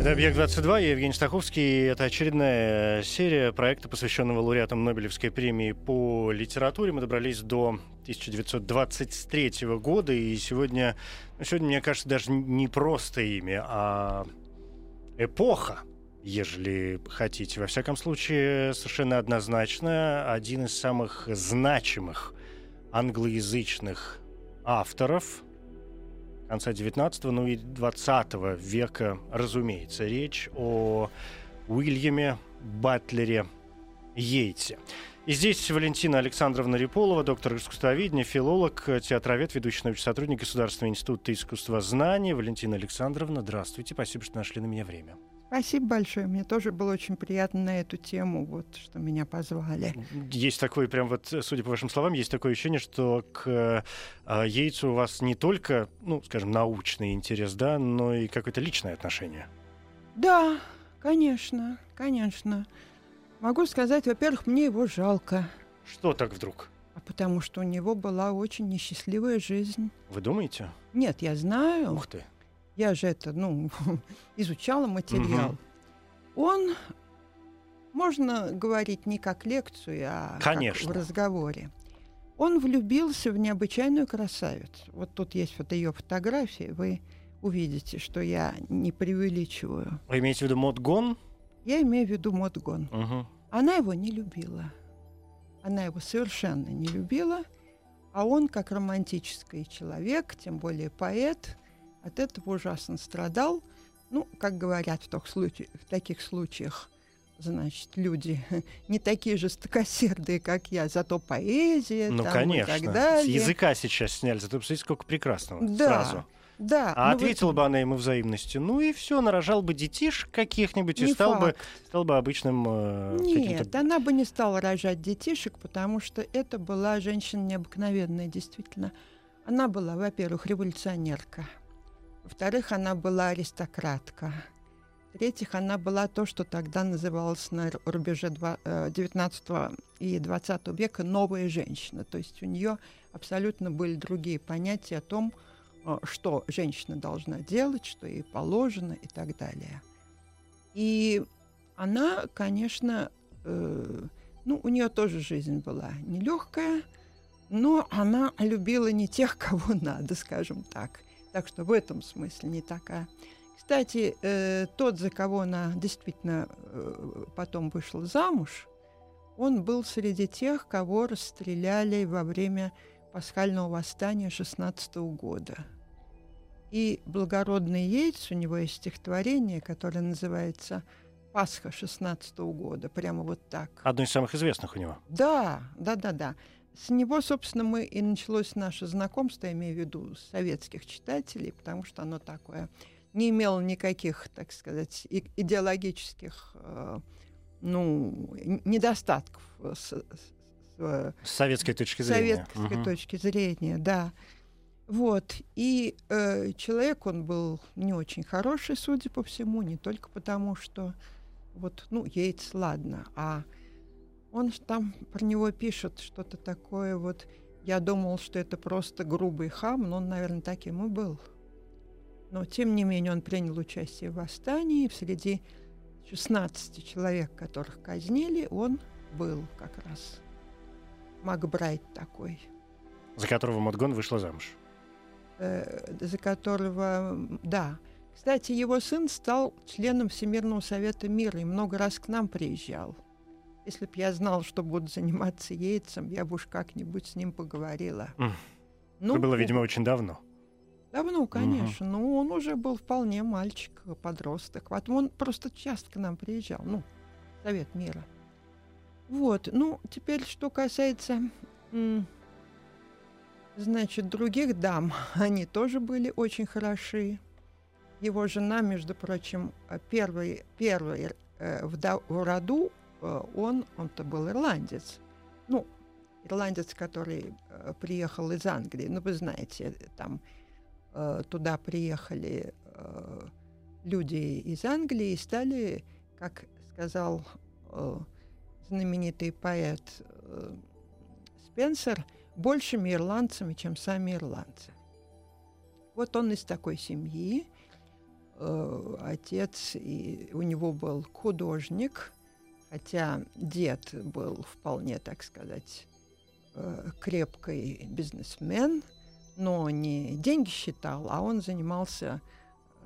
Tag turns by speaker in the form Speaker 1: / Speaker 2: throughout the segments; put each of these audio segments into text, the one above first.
Speaker 1: Это «Объект-22», я Евгений Стаховский. Это очередная серия проекта, посвященного лауреатам Нобелевской премии по литературе. Мы добрались до 1923 года, и сегодня, ну, сегодня, мне кажется, даже не просто имя, а эпоха, ежели хотите. Во всяком случае, совершенно однозначно один из самых значимых англоязычных авторов конца 19 ну и 20 века, разумеется. Речь о Уильяме Батлере Йейтсе. И здесь Валентина Александровна Реполова, доктор искусствоведения, филолог, театровед, ведущий научный сотрудник Государственного института искусствознания. Валентина Александровна, здравствуйте. Спасибо, что нашли на меня время.
Speaker 2: Спасибо большое. Мне тоже было очень приятно на эту тему, вот, что меня позвали.
Speaker 1: Есть такой, прям вот, судя по вашим словам, есть такое ощущение, что к э, яйцу у вас не только, ну, скажем, научный интерес, да, но и какое-то личное отношение.
Speaker 2: Да, конечно, конечно. Могу сказать, во-первых, мне его жалко.
Speaker 1: Что так вдруг?
Speaker 2: А потому что у него была очень несчастливая жизнь.
Speaker 1: Вы думаете?
Speaker 2: Нет, я знаю.
Speaker 1: Ух ты.
Speaker 2: Я же это, ну, изучала материал. Он, можно говорить не как лекцию, а как
Speaker 1: Конечно.
Speaker 2: в разговоре. Он влюбился в необычайную красавицу. Вот тут есть вот ее фотографии, вы увидите, что я не преувеличиваю.
Speaker 1: Вы имеете в виду Модгон?
Speaker 2: Я имею в виду Модгон.
Speaker 1: Угу.
Speaker 2: Она его не любила. Она его совершенно не любила. А он, как романтический человек, тем более поэт, от этого ужасно страдал. Ну, как говорят в, тох случае, в таких случаях, значит, люди не такие жестокосердые, как я, зато поэзия
Speaker 1: Ну,
Speaker 2: там,
Speaker 1: конечно.
Speaker 2: и так
Speaker 1: С
Speaker 2: далее.
Speaker 1: языка сейчас сняли, зато посмотрите, сколько прекрасного
Speaker 2: Да.
Speaker 1: сразу.
Speaker 2: Да,
Speaker 1: А
Speaker 2: ну,
Speaker 1: ответила бы она ему взаимностью. Ну и все, нарожал бы детишек каких-нибудь и стал бы, стал бы обычным э,
Speaker 2: Нет, она бы не стала рожать детишек, потому что это была женщина необыкновенная, действительно. Она была, во-первых, революционерка. Во-вторых, она была аристократка. В-третьих, она была то, что тогда называлось на ру- рубеже два- э, 19 и 20 века новая женщина. То есть у нее абсолютно были другие понятия о том, э, что женщина должна делать, что ей положено и так далее. И она, конечно, э, ну, у нее тоже жизнь была нелегкая, но она любила не тех, кого надо, скажем так. Так что в этом смысле не такая. Кстати, э, тот, за кого она действительно э, потом вышла замуж, он был среди тех, кого расстреляли во время пасхального восстания 16 года. И благородный Яйц, у него есть стихотворение, которое называется «Пасха 16 года», прямо вот так.
Speaker 1: Одно из самых известных у него.
Speaker 2: Да, да, да, да. С него, собственно, мы и началось наше знакомство, я имею в виду советских читателей, потому что оно такое не имело никаких, так сказать, идеологических э, ну, недостатков с, с- с-
Speaker 1: С советской точки зрения.
Speaker 2: советской
Speaker 1: Мгм.
Speaker 2: точки зрения, да. Вот. И э, человек, он был не очень хороший, судя по всему, не только потому, что вот, ну, Йейтс, ладно, а он там про него пишет что-то такое вот, я думал, что это просто грубый хам, но он, наверное, таким и был. Но, тем не менее, он принял участие в восстании, среди 16 человек, которых казнили, он был как раз. Макбрайт такой,
Speaker 1: За которого Модгон вышла замуж.
Speaker 2: э, за которого, да. Кстати, его сын стал членом Всемирного совета мира и много раз к нам приезжал. Если б я знал, что буду заниматься яйцем, я бы уж как-нибудь с ним поговорила.
Speaker 1: М.
Speaker 2: Ну,
Speaker 1: Это было, видимо, очень давно.
Speaker 2: Давно, конечно. Но он уже был вполне мальчик, подросток. Потом он просто часто к нам приезжал. Ну, Совет мира. Вот. Ну, теперь, что касается, значит, других дам, они тоже были очень хороши. его жена, между прочим, э, первый, первый э, в, в роду, он, он-то был ирландец. Ну, ирландец, который э, приехал из Англии. Ну, вы знаете, там э, туда приехали э, люди из Англии и стали, как сказал э, знаменитый поэт э, Спенсер, большими ирландцами, чем сами ирландцы. Вот он из такой семьи. Э, отец, и у него был художник, хотя дед был вполне, так сказать, э, крепкий бизнесмен, но не деньги считал, а он занимался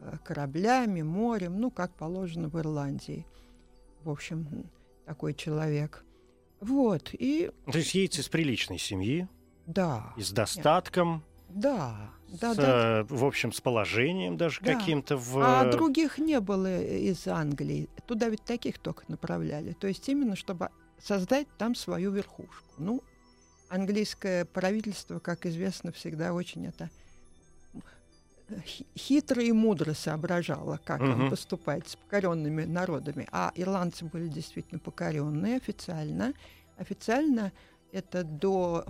Speaker 2: э, кораблями, морем, ну, как положено в Ирландии. В общем, такой человек. Вот, и...
Speaker 1: То есть яйца из приличной семьи,
Speaker 2: Да,
Speaker 1: и с достатком,
Speaker 2: да, да,
Speaker 1: с,
Speaker 2: да.
Speaker 1: э, в общем, с положением даже
Speaker 2: Да.
Speaker 1: каким-то в...
Speaker 2: А других не было из Англии. Туда ведь таких только направляли. То есть именно, чтобы создать там свою верхушку. Ну, английское правительство, как известно, всегда очень это хи- хитро и мудро соображало, как им
Speaker 1: Мгм.
Speaker 2: поступать с покоренными народами. А ирландцы были действительно покоренные официально. Официально это до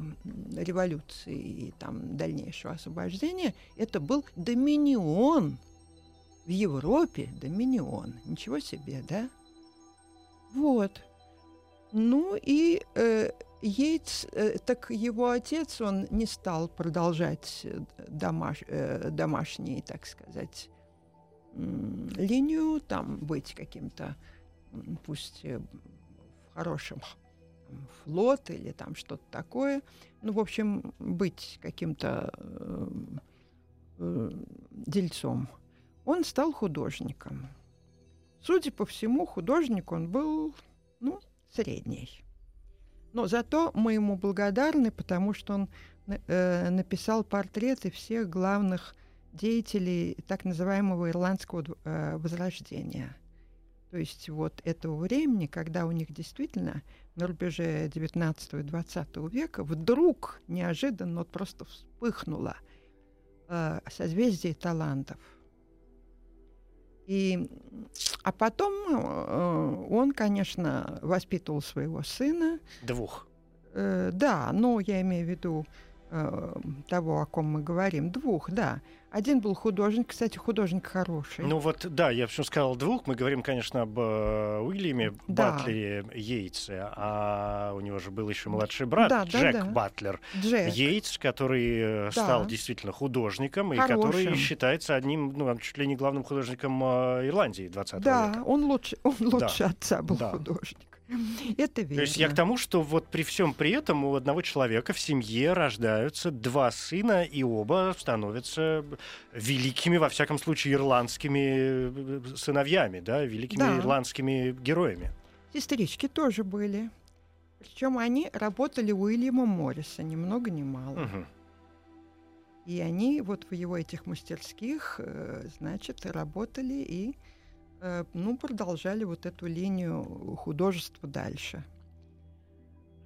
Speaker 2: революции и там дальнейшего освобождения, это был доминион в Европе, доминион. Ничего себе, да? Вот. Ну и э, Йейтс, э, так его отец, он не стал продолжать э, домаш, э, домашний, так сказать, линию, там быть каким-то, пусть э, в хорошем флот или там что-то такое. Ну, в общем, быть каким-то э, э, дельцом. Он стал художником. Судя по всему, художник он был, ну, средний. Но зато мы ему благодарны, потому что он э, написал портреты всех главных деятелей так называемого ирландского э, возрождения. То есть вот этого времени, когда у них действительно на рубеже 19 и 20 века вдруг неожиданно вот просто вспыхнуло э, созвездие талантов. И, а потом э, он, конечно, воспитывал своего сына.
Speaker 1: Двух.
Speaker 2: Э, да, но я имею в виду того, о ком мы говорим. Двух, да. Один был художник, кстати, художник хороший.
Speaker 1: Ну вот, да, я почему сказал двух. Мы говорим, конечно, об э, Уильяме
Speaker 2: Да.
Speaker 1: Батлере Йейтсе, а у него же был еще младший брат
Speaker 2: Да, да,
Speaker 1: Джек
Speaker 2: да.
Speaker 1: Батлер
Speaker 2: Джек.
Speaker 1: Йейтс, который э,
Speaker 2: Да.
Speaker 1: стал действительно художником и
Speaker 2: Хорошим.
Speaker 1: который считается одним, ну, чуть ли не главным художником э, Ирландии 20
Speaker 2: Да,
Speaker 1: века.
Speaker 2: он лучше, он лучше отца был
Speaker 1: Да.
Speaker 2: художник. Это верно.
Speaker 1: То есть я к тому, что вот при всем при этом у одного человека в семье рождаются два сына, и оба становятся великими, во всяком случае, ирландскими э, сыновьями, да, великими
Speaker 2: Да.
Speaker 1: ирландскими героями.
Speaker 2: Сестрички тоже были. Причем они работали у Уильяма Морриса, ни много ни мало.
Speaker 1: Мгм.
Speaker 2: И они вот в его этих мастерских, э, значит, работали и э, ну, продолжали вот эту линию художества дальше.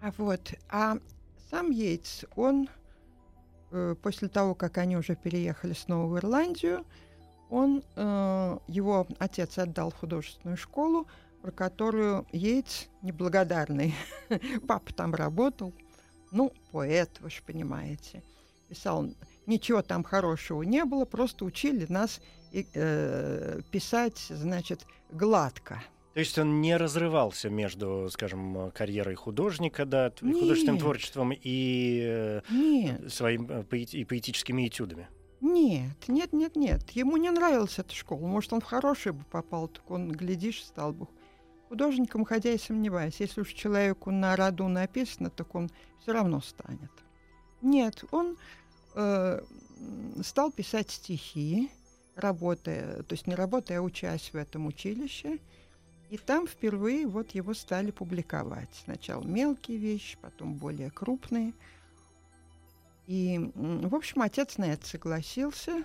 Speaker 2: А вот, а сам Йейтс, он э, после того, как они уже переехали снова в Ирландию, он, э, его отец отдал художественную школу, про которую Йейтс неблагодарный. Папа там работал. Ну, поэт, вы же понимаете. Писал, ничего там хорошего не было, просто учили нас и, э, писать, значит, гладко.
Speaker 1: То есть он не разрывался между, скажем, карьерой художника, да, т- художественным
Speaker 2: Нет.
Speaker 1: творчеством и э,
Speaker 2: Нет,
Speaker 1: своим э, и поэтическими этюдами.
Speaker 2: нет, нет, нет, нет. Ему не нравилась эта школа. Может, он в хорошую бы попал, так он, глядишь, стал бы художником, хотя и сомневаюсь. Если уж человеку на роду написано, так он все равно станет. Нет, он э, стал писать стихи, работая, то есть не работая, а учась в этом училище. И там впервые вот его стали публиковать. Сначала мелкие вещи, потом более крупные. И, в общем, отец на это согласился.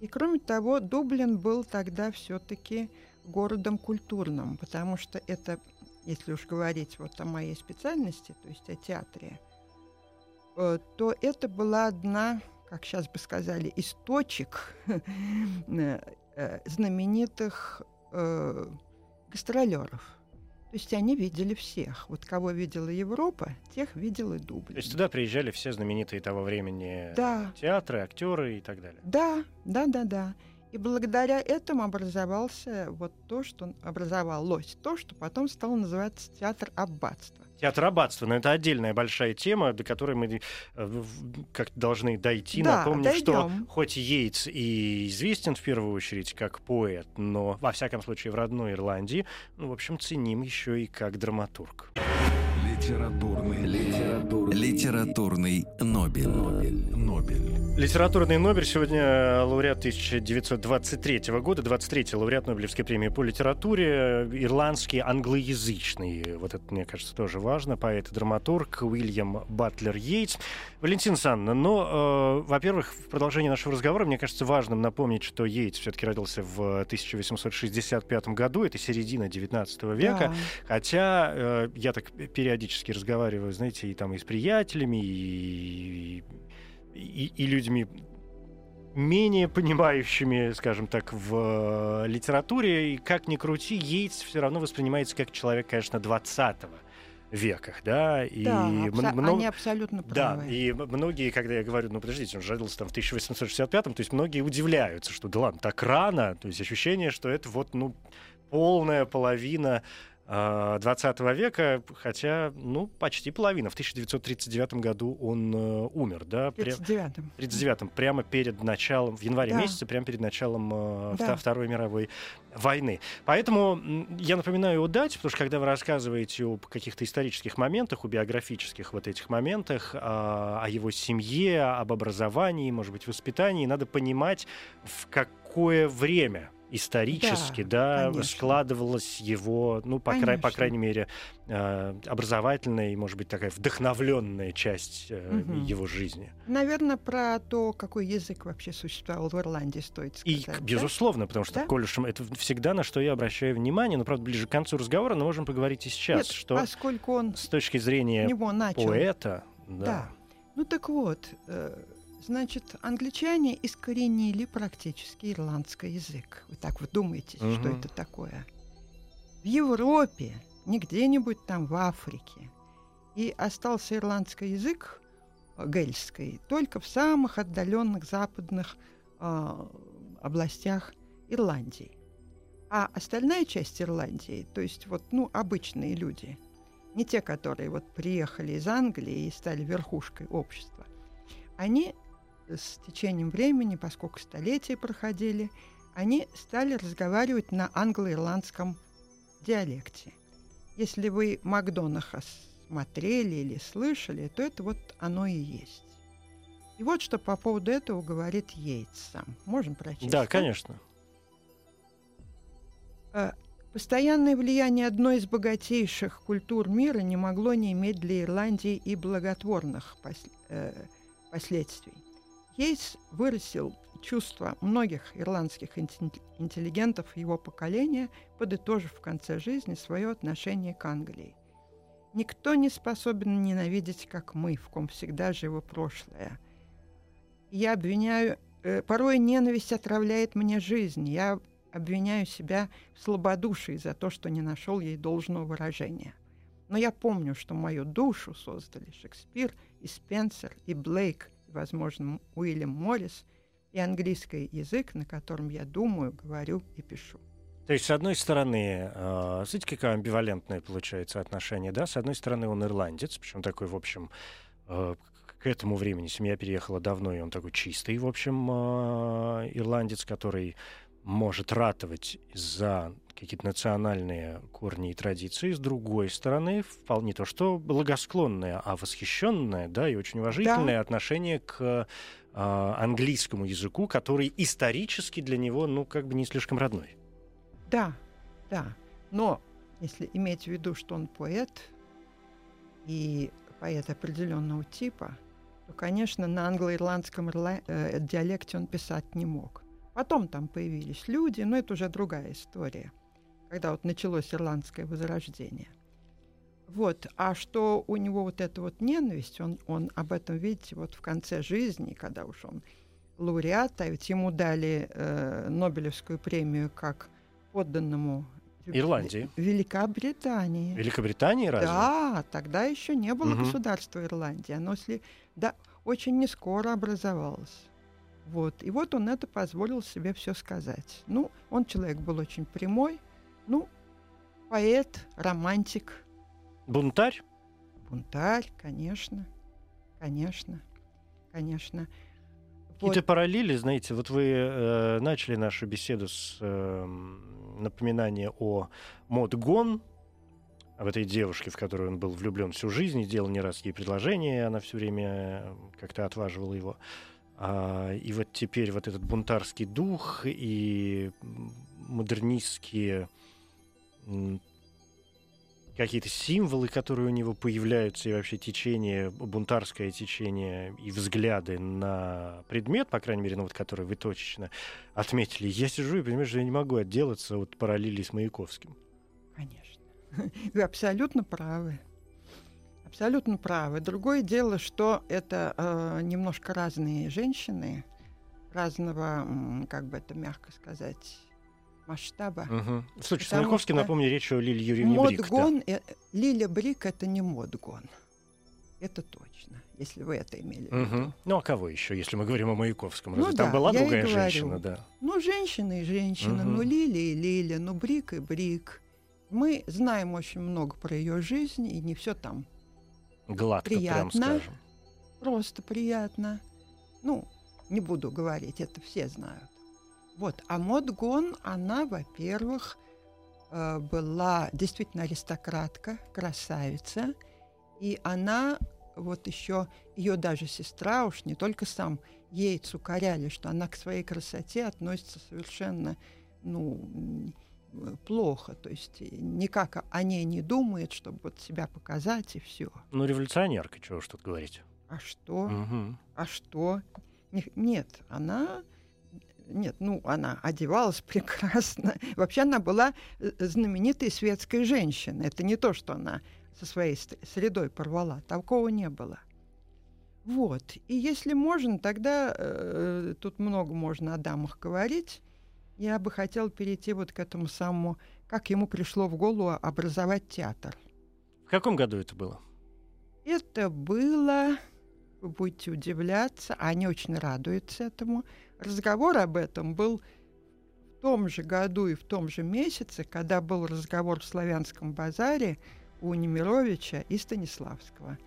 Speaker 2: И, кроме того, Дублин был тогда все-таки городом культурным, потому что это, если уж говорить вот о моей специальности, то есть о театре, э, то это была одна, как сейчас бы сказали, из точек э, э, знаменитых э, гастролеров. То есть они видели всех. Вот кого видела Европа, тех видел и дубль.
Speaker 1: То есть туда приезжали все знаменитые того времени
Speaker 2: Да,
Speaker 1: театры, актеры и так далее.
Speaker 2: да, да, да, да. И благодаря этому образовался вот то, что образовалось, то, что потом стало называться театр аббатства.
Speaker 1: Театр аббатства, но это отдельная большая тема, до которой мы э, как должны дойти.
Speaker 2: Да,
Speaker 1: Напомню, что
Speaker 2: дойдем.
Speaker 1: хоть Йейтс и известен в первую очередь как поэт, но во всяком случае в родной Ирландии, ну, в общем, ценим еще и как драматург.
Speaker 3: Литературный, литературный,
Speaker 4: Литературный Нобель.
Speaker 3: Нобель.
Speaker 1: Литературный Нобель сегодня лауреат 1923 года, 23-й лауреат Нобелевской премии по литературе, ирландский, англоязычный. Вот это, мне кажется, тоже важно. Поэт и драматург Уильям Батлер Йейтс. Валентин Санна, но, э, во-первых, в продолжении нашего разговора, мне кажется, важным напомнить, что Йейтс все-таки родился в 1865 году, это середина 19 века.
Speaker 2: Да.
Speaker 1: Хотя э, я так периодически разговариваю, знаете, и там и с приятелями, и, и, и людьми менее понимающими, скажем так, в э, литературе. И как ни крути, Йейтс все равно воспринимается как человек, конечно, 20 века, да, и
Speaker 2: Да, абсо-
Speaker 1: мно-
Speaker 2: они абсолютно
Speaker 1: да,
Speaker 2: правы.
Speaker 1: и м- многие, когда я говорю, ну подождите, он родился там в 1865-м, то есть многие удивляются, что да ладно, так рано, то есть ощущение, что это вот, ну, полная половина 20 века, хотя, ну, почти половина. В 1939 году он э, умер, да,
Speaker 2: В
Speaker 1: пря-
Speaker 2: 39-м.
Speaker 1: в 39-м, прямо перед началом, в январе
Speaker 2: Да.
Speaker 1: месяце, прямо перед началом э,
Speaker 2: Да.
Speaker 1: Вто- Второй мировой войны. Поэтому я напоминаю о дате, потому что когда вы рассказываете об каких-то исторических моментах, о биографических вот этих моментах, а, о его семье, об образовании, может быть, воспитании, надо понимать, в какое время исторически, да,
Speaker 2: конечно.
Speaker 1: складывалась его, ну, по, край- по крайней мере, э, образовательная и, может быть, такая вдохновленная часть
Speaker 2: Мгм.
Speaker 1: его жизни.
Speaker 2: Наверное, про то, какой язык вообще существовал в Ирландии, стоит сказать.
Speaker 1: И,
Speaker 2: да?
Speaker 1: безусловно, потому что
Speaker 2: Да.
Speaker 1: коль уж это всегда на что я обращаю внимание, но, правда, ближе к концу разговора, но можем поговорить и сейчас,
Speaker 2: Нет,
Speaker 1: что
Speaker 2: поскольку он
Speaker 1: с точки зрения
Speaker 2: него начал.
Speaker 1: поэта, да,
Speaker 2: Да. Ну так вот, э, значит, англичане искоренили практически ирландский язык. Вы так вы думаете, что
Speaker 1: Мгм.
Speaker 2: это такое? В Европе, не где-нибудь там в Африке. И остался ирландский язык э, гельский только в самых отдаленных западных а, областях Ирландии. А остальная часть Ирландии, то есть вот, ну, обычные люди, не те, которые вот приехали из Англии и стали верхушкой общества, они с течением времени, поскольку столетия проходили, они стали разговаривать на англо-ирландском диалекте. Если вы Макдонаха смотрели или слышали, то это вот оно и есть. И вот что по поводу этого говорит Йейтс сам. Можем прочесть?
Speaker 1: да, конечно.
Speaker 2: Постоянное влияние одной из богатейших культур мира не могло не иметь для Ирландии и благотворных пос- э, последствий. Йейтс вырастил чувства многих ирландских интелли- интеллигентов его поколения, подытожив в конце жизни свое отношение к Англии. Никто не способен ненавидеть, как мы, в ком всегда живо прошлое. Я обвиняю... э, порой ненависть отравляет мне жизнь. Я обвиняю себя в слабодушии за то, что не нашел ей должного выражения. Но я помню, что мою душу создали Шекспир и Спенсер, и Блейк, возможно, Уильям Моррис, и английский язык, на котором я думаю, говорю и пишу.
Speaker 1: То есть, с одной стороны, э, смотрите, какое амбивалентное получается отношение, да? С одной стороны, он ирландец, причем такой, в общем, э, к этому времени семья переехала давно, и он такой чистый, в общем, э, ирландец, который может ратовать за какие-то национальные корни и традиции. С другой стороны, вполне не то, что благосклонное, а восхищенное, да, и очень уважительное отношение к э, английскому языку, который исторически для него, ну, как бы не слишком родной.
Speaker 2: Да, да. Но если иметь в виду, что он поэт и поэт определенного типа, то, конечно, на англо-ирландском ирла- э, диалекте он писать не мог. Потом там появились люди, но это уже другая история, когда вот началось ирландское возрождение. Вот, а что у него вот эта вот ненависть, он, он об этом, видите, вот в конце жизни, когда уж он лауреат, а ведь ему дали э, Нобелевскую премию как подданному
Speaker 1: Ирландии.
Speaker 2: Великобритании.
Speaker 1: Великобритании разве?
Speaker 2: Да, тогда еще не было
Speaker 1: Мгм.
Speaker 2: государства Ирландии. Оно сли... да, очень не скоро образовалось. Вот. И вот он это позволил себе все сказать. Ну, он человек был очень прямой. Ну, поэт, романтик,
Speaker 1: Бунтарь?
Speaker 2: бунтарь, конечно. Конечно. Конечно.
Speaker 1: Какие-то
Speaker 2: Вот.
Speaker 1: параллели, знаете, вот вы э, начали нашу беседу с эм, напоминания о Мод Гон, об этой девушке, в которую он был влюблен всю жизнь, и делал не раз ей предложение, она все время э, как-то отваживала его. А, и вот теперь вот этот бунтарский дух и модернистские какие-то символы, которые у него появляются, и вообще течение, бунтарское течение и взгляды на предмет, по крайней мере, ну вот который вы точечно отметили. Я сижу и понимаю, что я не могу отделаться от параллели с Маяковским.
Speaker 2: Конечно. Вы абсолютно правы. Абсолютно правы. Другое дело, что это э, немножко разные женщины, разного, как бы это мягко сказать, масштаба.
Speaker 1: Мгм. В случае с Маяковским, напомню, речь о Лиле Юрьевне Брик. да.
Speaker 2: Модгон, э, Лиля Брик это не Модгон. Это точно, если вы это имели в виду.
Speaker 1: Ну, а кого еще, если мы говорим о Маяковском?
Speaker 2: Ну
Speaker 1: там
Speaker 2: да,
Speaker 1: была другая женщина, да?
Speaker 2: Ну, женщина и женщина,
Speaker 1: Мгм.
Speaker 2: ну, Лилия и Лиля, ну, Брик и Брик. Мы знаем очень много про ее жизнь, и не все там
Speaker 1: Гладко, прям
Speaker 2: Приятно.
Speaker 1: скажем.
Speaker 2: просто приятно. Ну, не буду говорить, это все знают. Вот, а Модгон, она, во-первых, э, была действительно аристократка, красавица, и она вот еще ее даже сестра, уж не только сам Ейц укоряли, что она к своей красоте относится совершенно, ну, э, плохо, то есть э, никак о ней не думает, чтобы вот себя показать и все.
Speaker 1: Ну, революционерка, чего уж тут говорить.
Speaker 2: А что?
Speaker 1: Мгм.
Speaker 2: А что? Не- Нет, она... Нет, ну, она одевалась прекрасно. Вообще она была э, знаменитой светской женщиной. Это не то, что она со своей средой порвала. Такого не было. Вот. И если можно, тогда э, тут много можно о дамах говорить. Я бы хотела перейти вот к этому самому, как ему пришло в голову образовать театр.
Speaker 1: В каком году это было?
Speaker 2: Это было, вы будете удивляться, а они очень радуются этому. Разговор об этом был в том же году и в том же месяце, когда был разговор в Славянском базаре у Немировича и Станиславского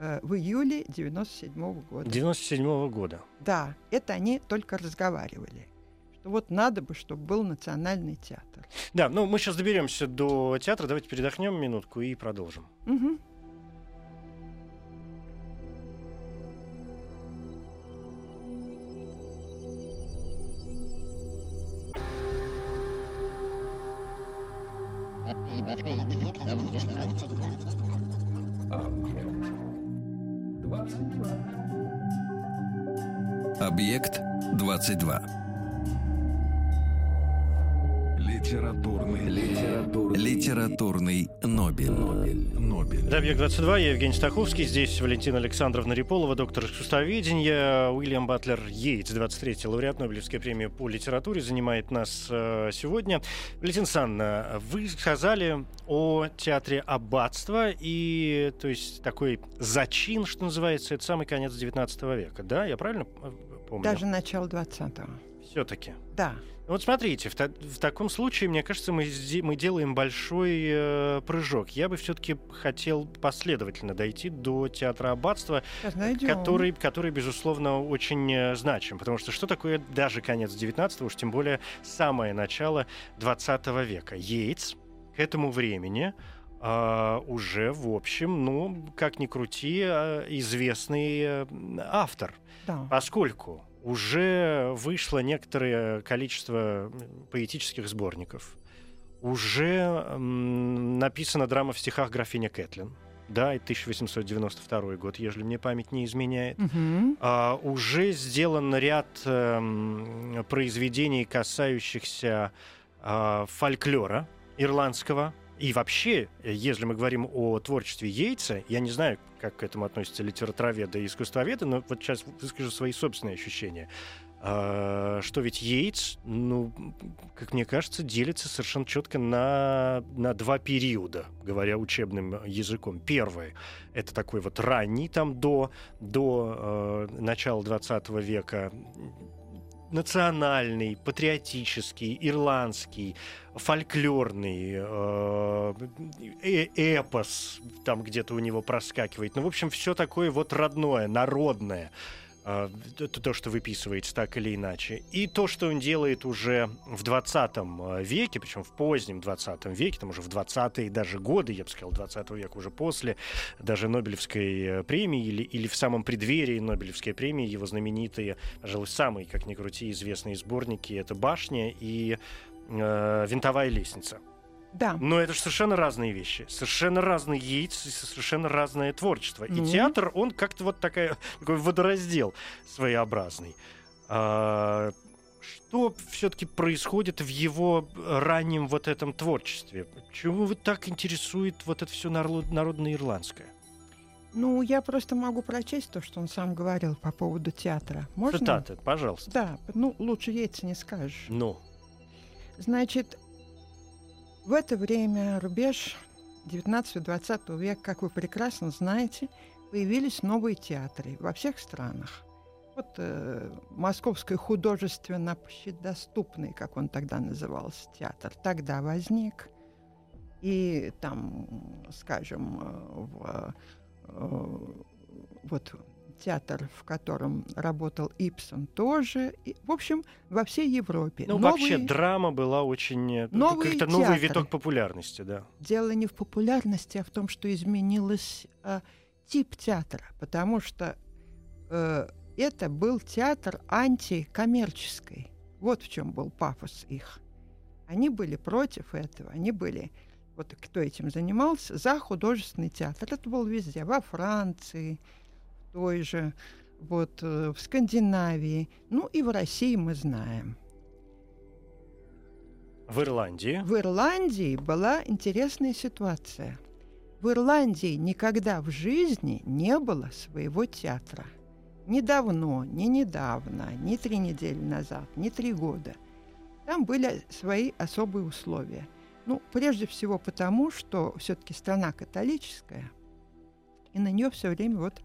Speaker 2: э, в июле 97 года.
Speaker 1: 97 года.
Speaker 2: Да, это они только разговаривали. Что вот надо бы, чтобы был национальный театр.
Speaker 1: Да, ну мы сейчас доберемся до театра. Давайте передохнем минутку и продолжим.
Speaker 2: Мгм.
Speaker 4: Объект 22.
Speaker 3: Литературный, литературный,
Speaker 4: Литературный Нобель.
Speaker 3: Нобель.
Speaker 1: Да, «Объект-22», я Евгений Стаховский, здесь Валентина Александровна Риполова, доктор искусствоведения, Уильям Батлер Йейтс, 23-й лауреат Нобелевской премии по литературе, занимает нас э, сегодня. Валентина Александровна, вы сказали о театре аббатства, и, то есть, такой зачин, что называется, это самый конец 19 века, да? Я правильно э, помню?
Speaker 2: Даже начало 20-го.
Speaker 1: Все-таки.
Speaker 2: Да.
Speaker 1: Вот смотрите, в, та- в таком случае, мне кажется, мы, мы делаем большой э, прыжок. Я бы все-таки хотел последовательно дойти до театра аббатства, который, который, безусловно, очень э, значим. Потому что что такое даже конец 19 уж тем более самое начало 20 века? Йейтс к этому времени а, уже, в общем, ну, как ни крути, а, известный э, автор.
Speaker 2: Да.
Speaker 1: Поскольку уже вышло некоторое количество поэтических сборников, уже написана драма в стихах графиня Кэтлин, да, и 1892 год, если мне память не изменяет.
Speaker 2: Мгм.
Speaker 1: А, уже сделан ряд эм, произведений, касающихся а, фольклора ирландского. И вообще, если мы говорим о творчестве Йейтса, я не знаю, как к этому относятся литературоведы и искусствоведы, но вот сейчас выскажу свои собственные ощущения. А, что ведь Йейтс, ну, как мне кажется, делится совершенно четко на, на два периода, говоря учебным языком. Первый — это такой вот ранний, там, до, до э, начала 20 века, национальный, патриотический, ирландский, фольклорный, э, э, эпос там где-то у него проскакивает. Ну, в общем, все такое вот родное, народное. А, то, что выписывается так или иначе. И то, что он делает уже в 20 а, веке, причем в позднем 20 веке, там уже в 20-е даже годы, я бы сказал, 20 века уже после, даже Нобелевской э, премии или, или в самом преддверии Нобелевской премии, его знаменитые, пожалуй, самые, как ни крути, известные сборники, это «Башня» и э, «Винтовая лестница».
Speaker 2: Да.
Speaker 1: Но это же совершенно разные вещи. Совершенно разные яйца, совершенно разное творчество. И театр, он как-то вот такая, такой водораздел своеобразный. А, что все-таки происходит в его раннем вот этом творчестве? Почему вы так интересует вот это все народ, народное ирландское?
Speaker 2: Ну, я просто могу прочесть то, что он сам говорил по поводу театра. Можно?
Speaker 1: Цитаты, пожалуйста.
Speaker 2: Да, ну, лучше яйца не скажешь.
Speaker 1: Ну.
Speaker 2: Значит, в это время, рубеж 19-20 века, как вы прекрасно знаете, появились новые театры во всех странах. Вот э, Московский художественно доступный, как он тогда назывался, театр, тогда возник. И там, скажем, э, в, э, вот театр, в котором работал Ипсон, тоже. И, в общем, во всей Европе.
Speaker 1: Ну, новые, вообще, драма была очень... Э, как-то новый виток популярности, да.
Speaker 2: Дело не в популярности, а в том, что изменилось э, тип театра. Потому что э, это был театр антикоммерческий. Вот в чем был пафос их. Они были против этого. Они были вот кто этим занимался, за художественный театр. Это был везде, во Франции, той же, вот э, в Скандинавии, ну и в России мы знаем.
Speaker 1: В Ирландии?
Speaker 2: В Ирландии была интересная ситуация. В Ирландии никогда в жизни не было своего театра. Ни давно, ни недавно, ни три недели назад, ни три года. Там были свои особые условия. Ну, прежде всего потому, что все-таки страна католическая, и на нее все время вот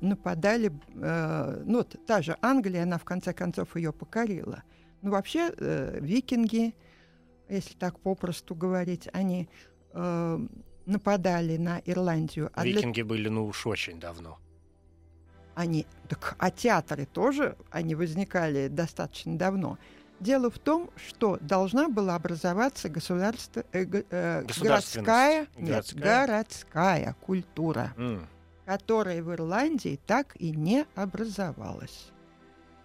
Speaker 2: нападали, э, ну, вот та же Англия, она в конце концов ее покорила. Но вообще э, викинги, если так попросту говорить, они нападали на Ирландию.
Speaker 1: А викинги для... были, ну уж очень давно.
Speaker 2: Они, так, а театры тоже, они возникали достаточно давно. Дело в том, что должна была образоваться государство, э, э, городская, нет, городская культура. Mm которая в Ирландии так и не образовалась.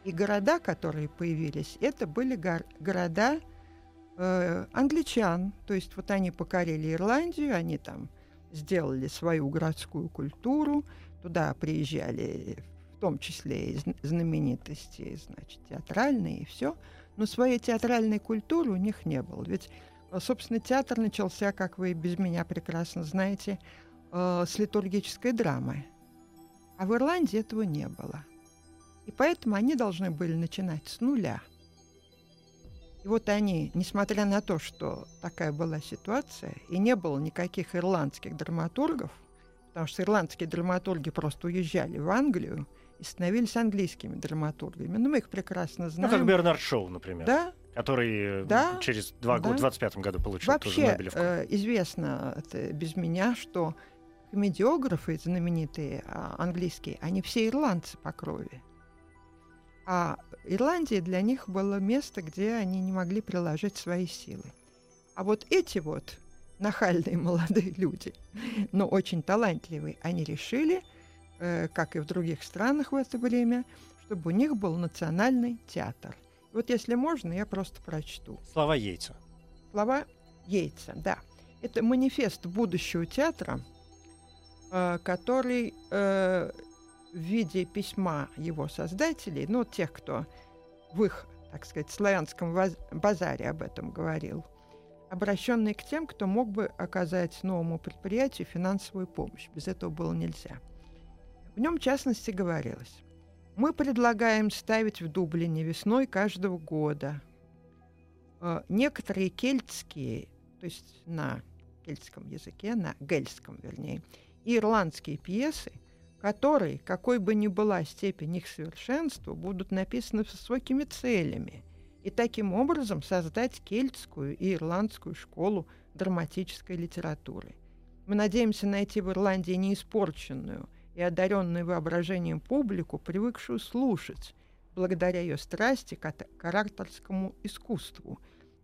Speaker 2: И города, которые появились, это были гор- города э, англичан. То есть вот они покорили Ирландию, они там сделали свою городскую культуру, туда приезжали в том числе и знаменитости, значит, театральные и все. Но своей театральной культуры у них не было. Ведь, собственно, театр начался, как вы без меня прекрасно знаете, э, с литургической драмы. А в Ирландии этого не было. И поэтому они должны были начинать с нуля. И вот они, несмотря на то, что такая была ситуация, и не было никаких ирландских драматургов, потому что ирландские драматурги просто уезжали в Англию и становились английскими драматургами. Ну, мы их прекрасно знаем.
Speaker 1: Ну, как Бернард Шоу, например.
Speaker 2: Да,
Speaker 1: который
Speaker 2: да,
Speaker 1: через два да. года, в 25 году получил
Speaker 2: Вообще,
Speaker 1: тоже Нобелевку.
Speaker 2: Э, известно это без меня, что комедиографы знаменитые а, английские, они все ирландцы по крови. А Ирландия для них было место, где они не могли приложить свои силы. А вот эти вот нахальные молодые люди, но очень талантливые, они решили, э, как и в других странах в это время, чтобы у них был национальный театр. Вот если можно, я просто прочту.
Speaker 1: Слова Яйца.
Speaker 2: Слова Яйца, да. Это манифест будущего театра – который э, в виде письма его создателей, ну, тех, кто в их, так сказать, славянском базаре об этом говорил, обращенный к тем, кто мог бы оказать новому предприятию финансовую помощь. Без этого было нельзя. В нем, в частности, говорилось, Мы предлагаем ставить в Дублине весной каждого года э, некоторые кельтские, то есть на кельтском языке, на гельском, вернее, ирландские пьесы, которые, какой бы ни была степень их совершенства, будут написаны с высокими целями, и таким образом создать кельтскую и ирландскую школу драматической литературы. Мы надеемся найти в Ирландии неиспорченную и одаренную воображением публику, привыкшую слушать, благодаря ее страсти к ораторскому искусству,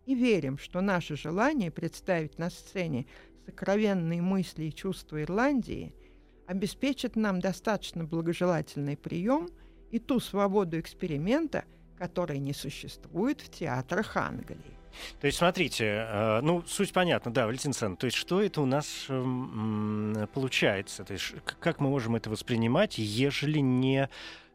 Speaker 2: и верим, что наше желание представить на сцене сокровенные мысли и чувства Ирландии обеспечит нам достаточно благожелательный прием и ту свободу эксперимента, которая не существует в театрах Англии.
Speaker 1: То есть, смотрите, э, ну, суть понятна, да, Валентин Александрович, то есть, что это у нас э, получается? То есть, как мы можем это воспринимать, ежели не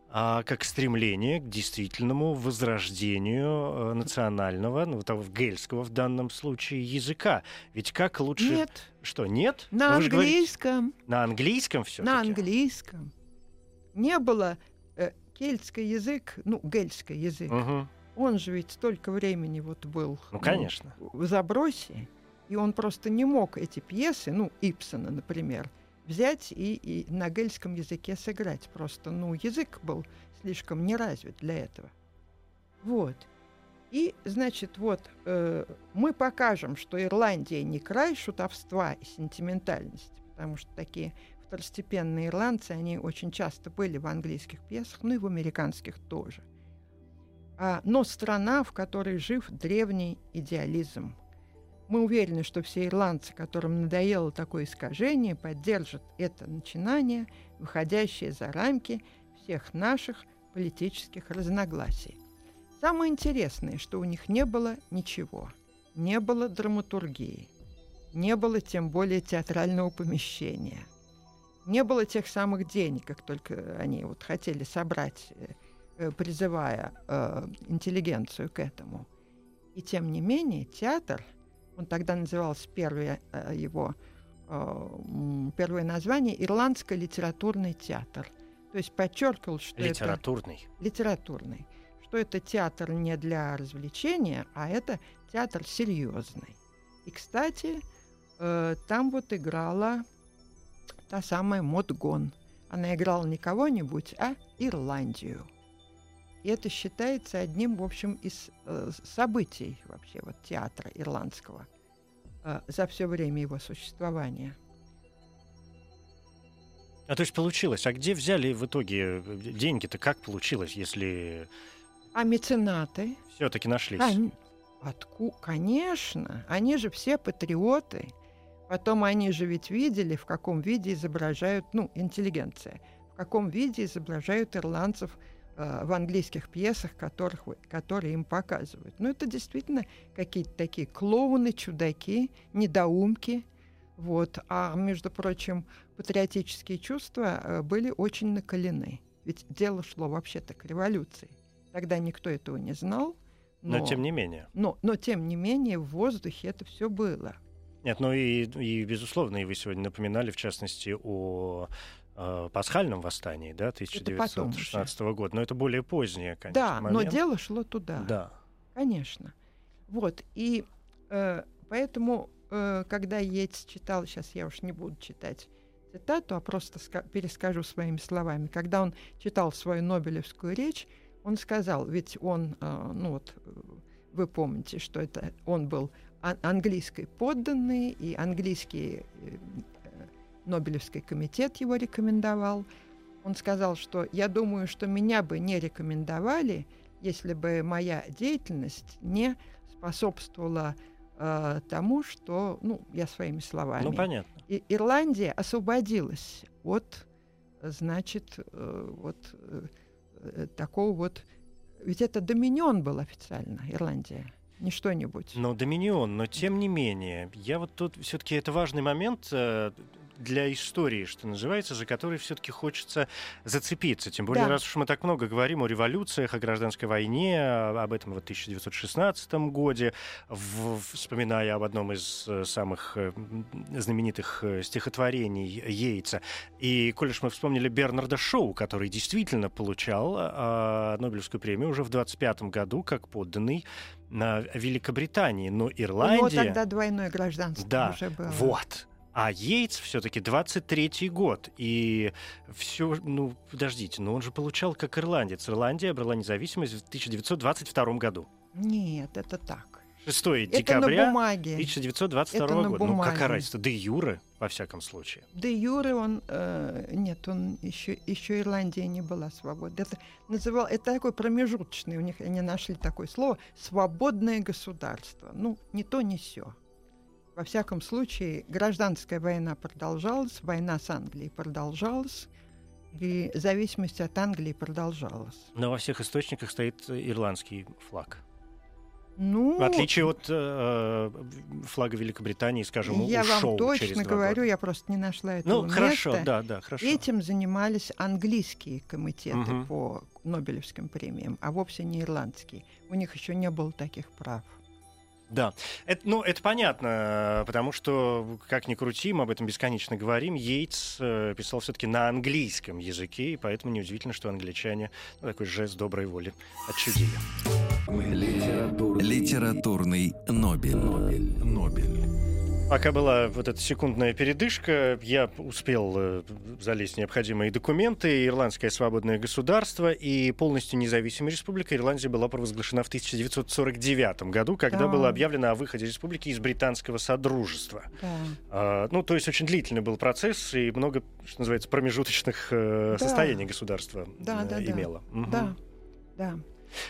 Speaker 1: а, как стремление к действительному возрождению э, национального, ну, того гельского в данном случае языка. Ведь как лучше...
Speaker 2: Нет.
Speaker 1: Что, нет?
Speaker 2: На
Speaker 1: Ну,
Speaker 2: английском.
Speaker 1: говорите, на английском все
Speaker 2: На английском. Не было э, кельтский язык, ну, гельский язык. Он же ведь столько времени вот был
Speaker 1: Ну, конечно.
Speaker 2: в забросе, и он просто не мог эти пьесы, ну, Ипсона, например, взять и, и на гельском языке сыграть. Просто, ну, язык был слишком неразвит для этого. Вот. И, значит, вот э, мы покажем, что Ирландия не край шутовства и сентиментальности, потому что такие второстепенные ирландцы, они очень часто были в английских пьесах, ну и в американских тоже. А, но страна, в которой жив древний идеализм. Мы уверены, что все ирландцы, которым надоело такое искажение, поддержат это начинание, выходящее за рамки всех наших политических разногласий. Самое интересное, что у них не было ничего. Не было драматургии. Не было тем более театрального помещения. Не было тех самых денег, как только они вот хотели собрать, э, э, призывая э, интеллигенцию к этому. И тем не менее театр, он тогда назывался первое э, его э, первое название Ирландский литературный театр. То есть подчеркивал, что это
Speaker 1: Литературный.
Speaker 2: литературный, что это театр не для развлечения, а это театр серьезный. И, кстати, э, там вот играла та самая Модгон. Она играла не кого-нибудь, а Ирландию. И это считается одним, в общем, из э, событий вообще вот театра ирландского э, за все время его существования.
Speaker 1: А то есть получилось. А где взяли в итоге э, деньги-то? Как получилось, если
Speaker 2: А меценаты?
Speaker 1: все-таки нашлись?
Speaker 2: Кон- Отку... Конечно, они же все патриоты. Потом они же ведь видели, в каком виде изображают, ну, интеллигенция, в каком виде изображают ирландцев э, в английских пьесах, которых, которые им показывают. Ну, это действительно какие-то такие клоуны, чудаки, недоумки. Вот. А, между прочим, патриотические чувства э, были очень накалены. Ведь дело шло вообще-то к революции. Тогда никто этого не знал.
Speaker 1: Но тем не менее.
Speaker 2: Но, но тем не менее в воздухе это все было.
Speaker 1: Нет, ну и, и безусловно, и вы сегодня напоминали, в частности, о э, пасхальном восстании, да,
Speaker 2: потом
Speaker 1: 1916 года. Но это более позднее, конечно,
Speaker 2: да, но
Speaker 1: момент.
Speaker 2: дело шло туда.
Speaker 1: Да.
Speaker 2: Конечно. Вот. И э, поэтому, э, когда Йейтс читал, сейчас я уж не буду читать цитату, а просто ска- перескажу своими словами. Когда он читал свою Нобелевскую речь, он сказал, ведь он, э, ну вот, вы помните, что это он был ан- английской подданный, и английский э, э, Нобелевский комитет его рекомендовал. Он сказал, что я думаю, что меня бы не рекомендовали, если бы моя деятельность не способствовала э, тому, что, ну, я своими словами.
Speaker 1: Ну, понятно.
Speaker 2: И Ирландия освободилась от, значит, э, вот э, э, такого вот... Ведь это доминион был официально, Ирландия, не что-нибудь.
Speaker 1: Но Доминион, но тем не менее, я вот тут все-таки это важный момент. Э, для истории, что называется, за который все-таки хочется зацепиться. Тем более,
Speaker 2: Да.
Speaker 1: раз уж мы так много говорим о революциях, о гражданской войне, а- об этом в 1916 годе, в- вспоминая об одном из э, самых э, знаменитых э, стихотворений Йейтса. И, коль уж мы вспомнили Бернарда Шоу, который действительно получал а, Нобелевскую премию уже в 25 году как подданный на Великобритании. Но
Speaker 2: У него
Speaker 1: Ирландия...
Speaker 2: тогда двойное гражданство
Speaker 1: Да,
Speaker 2: уже было.
Speaker 1: вот. А Йейтс все-таки 23-й год. И все, ну, подождите, но он же получал как ирландец. Ирландия обрела независимость в 1922 году.
Speaker 2: Нет, это так.
Speaker 1: 6
Speaker 2: Это на
Speaker 1: декабря
Speaker 2: бумаге.
Speaker 1: 1922
Speaker 2: Это на
Speaker 1: года. Ну, какая
Speaker 2: бумаге.
Speaker 1: разница? Де юре, во всяком случае.
Speaker 2: Де Юре он... э, нет, он еще, еще Ирландия не была свободна. Это, называл, это такой промежуточный, у них они нашли такое слово «свободное государство». Ну, не то, не все. Во всяком случае, гражданская война продолжалась, война с Англией продолжалась, и зависимость от Англии продолжалась.
Speaker 1: Но во всех источниках стоит э, ирландский флаг.
Speaker 2: Ну,
Speaker 1: В отличие от э, флага Великобритании, скажем,
Speaker 2: я
Speaker 1: ушел
Speaker 2: вам
Speaker 1: через
Speaker 2: точно
Speaker 1: два
Speaker 2: говорю,
Speaker 1: года.
Speaker 2: я просто не нашла этого
Speaker 1: Ну, хорошо,
Speaker 2: места.
Speaker 1: да, да, хорошо.
Speaker 2: Этим занимались английские комитеты
Speaker 1: Мгм.
Speaker 2: по Нобелевским премиям, а вовсе не ирландские. У них еще не было таких прав.
Speaker 1: Да, это, ну, это понятно, потому что, как ни крути, мы об этом бесконечно говорим, Йейтс э, писал все-таки на английском языке, и поэтому неудивительно, что англичане ну, такой жест доброй воли отчудили.
Speaker 3: Литературный,
Speaker 4: Литературный Нобель.
Speaker 3: Нобель. Нобель.
Speaker 1: Пока была вот эта секундная передышка, я успел э, залезть в необходимые документы. Ирландское свободное государство и полностью независимая республика Ирландия была провозглашена в 1949 году, когда
Speaker 2: Да.
Speaker 1: было объявлено о выходе республики из британского содружества.
Speaker 2: Да.
Speaker 1: А, ну, то есть очень длительный был процесс и много, что называется, промежуточных э,
Speaker 2: Да.
Speaker 1: состояний государства
Speaker 2: Да,
Speaker 1: э,
Speaker 2: да, да.
Speaker 1: имело. Мгм.
Speaker 2: Да. Да.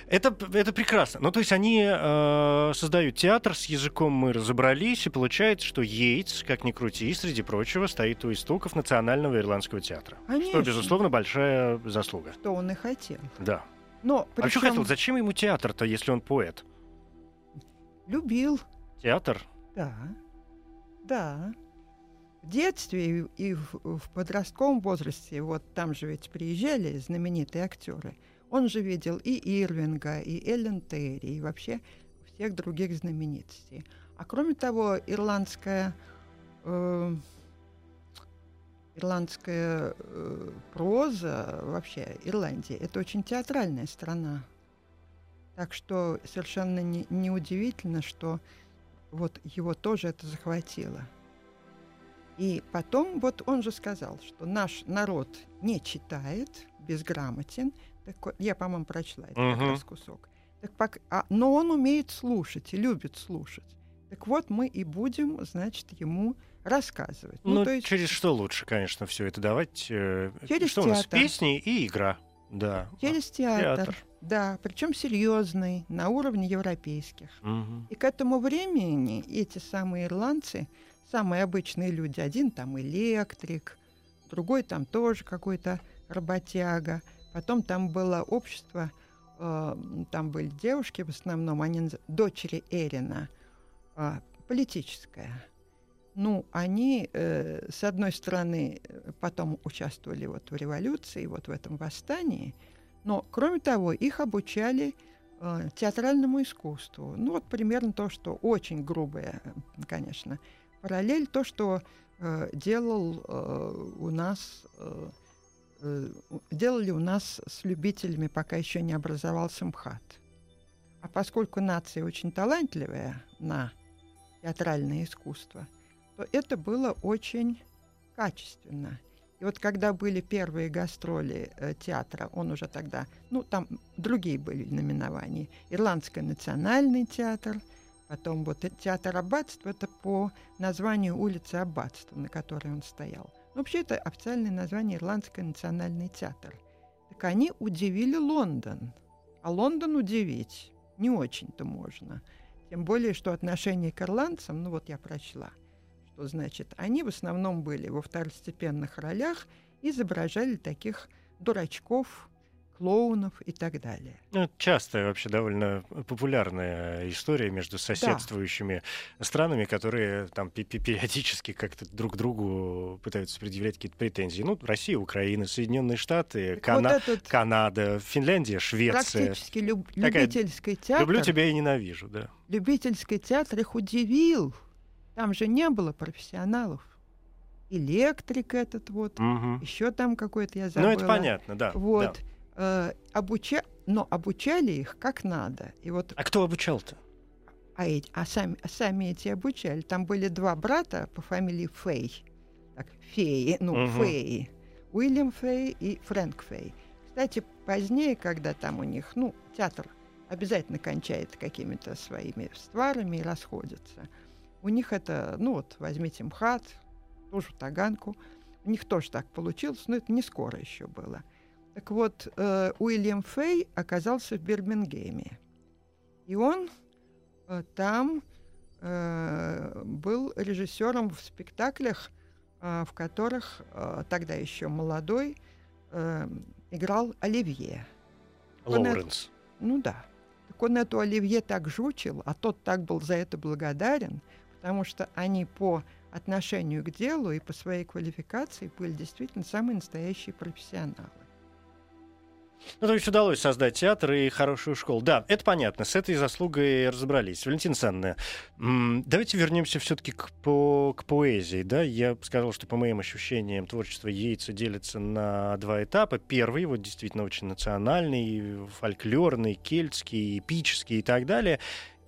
Speaker 1: Это, это прекрасно. Ну, то есть они э, создают театр, с языком мы разобрались, и получается, что Йейтс, как ни крути, среди прочего, стоит у истоков Национального ирландского театра. Что,
Speaker 2: Конечно.
Speaker 1: безусловно, большая заслуга.
Speaker 2: Что он и хотел.
Speaker 1: Да.
Speaker 2: Но
Speaker 1: А что
Speaker 2: причем
Speaker 1: хотел? Зачем ему театр-то, если он поэт?
Speaker 2: любил.
Speaker 1: Театр?
Speaker 2: Да. Да. В детстве и, и в, в подростковом возрасте, вот там же ведь приезжали знаменитые актеры. Он же видел и Ирвинга, и Эллен Терри, и вообще всех других знаменитостей. А кроме того, ирландская, э, ирландская э, проза, вообще Ирландия, это очень театральная страна. Так что совершенно не- неудивительно, что вот его тоже это захватило. И потом, вот он же сказал, что наш народ не читает, безграмотен. Так я, по-моему, прочла это как
Speaker 1: Мгм.
Speaker 2: раз кусок. Так пок- а, но он умеет слушать и любит слушать. Так вот, мы и будем, значит, ему рассказывать.
Speaker 1: Ну,
Speaker 2: то есть
Speaker 1: через что лучше, конечно, все это давать? э,
Speaker 2: Через
Speaker 1: что у нас?
Speaker 2: театр.
Speaker 1: Песни и игра. Да.
Speaker 2: через театр.
Speaker 1: театр.
Speaker 2: Да, причем серьезный, на уровне европейских.
Speaker 1: Мгм.
Speaker 2: И к этому времени эти самые ирландцы, самые обычные люди, один там электрик, другой там тоже какой-то работяга, потом там было общество, э, там были девушки в основном, они дочери Эрина, а, политическое. Ну, они, э, с одной стороны, э, потом участвовали вот в революции, вот в этом восстании, но, кроме того, их обучали э, театральному искусству. Ну, вот примерно то, что очень грубое, э, конечно, параллель, то, что э, делал э, у нас, э, э, делали у нас с любителями, пока еще не образовался МХАТ. А поскольку нация очень талантливая на театральное искусство, то это было очень качественно. И вот когда были первые гастроли э, театра, он уже тогда, ну там другие были наименования. Ирландский национальный театр, потом вот э- театр аббатства, это по названию улицы аббатства, на которой он стоял. Вообще это официальное название Ирландский национальный театр. Так они удивили Лондон. А Лондон удивить не очень-то можно. Тем более, что отношение к ирландцам, ну вот я прочла, что значит, они в основном были во второстепенных ролях, изображали таких дурачков, клоунов и так далее.
Speaker 1: Ну, часто вообще довольно популярная история между соседствующими странами, которые там пе- пе- периодически как-то друг другу пытаются предъявлять какие-то претензии. Ну, Россия, Украина, Соединенные Штаты,
Speaker 2: Так
Speaker 1: Кана-
Speaker 2: вот этот
Speaker 1: Канада, Финляндия, Швеция.
Speaker 2: практически люб-
Speaker 1: Такая
Speaker 2: любительский театр,
Speaker 1: Люблю тебя и ненавижу, да.
Speaker 2: любительский театр их удивил. Там же не было профессионалов. Электрик этот вот,
Speaker 1: Мгм.
Speaker 2: еще там какой-то я
Speaker 1: Ну,
Speaker 2: забыла.
Speaker 1: это понятно, да.
Speaker 2: Вот.
Speaker 1: да.
Speaker 2: Э, обуча... Но обучали их как надо. И вот,
Speaker 1: А кто обучал-то?
Speaker 2: а, эти- а сами, а сами эти обучали. Там были два брата по фамилии Фей. Так, Феи, ну,
Speaker 1: Мгм.
Speaker 2: Феи. Уильям Фей и Фрэнк Фей. Кстати, позднее, когда там у них, ну, театр обязательно кончает какими-то своими стварами и расходится. У них это, ну вот, возьмите МХАТ, тоже Таганку. У них тоже так получилось, но это не скоро еще было. Так вот, э, Уильям Фей оказался в Бирмингеме. И он э, там э, был режиссером в спектаклях, э, в которых э, тогда еще молодой э, играл Оливье. Он
Speaker 1: Лоуренс.
Speaker 2: Ну да. Так он эту Оливье так жучил, а тот так был за это благодарен, потому что они по отношению к делу и по своей квалификации были действительно самые настоящие профессионалы.
Speaker 1: Ну, то есть удалось создать театр и хорошую школу. Да, это понятно, с этой заслугой разобрались. Валентина м, давайте вернемся все-таки к, по, к поэзии. Да? Я сказал, что по моим ощущениям творчество Яйца делится на два этапа. Первый, вот действительно очень национальный, фольклорный, кельтский, эпический и так далее.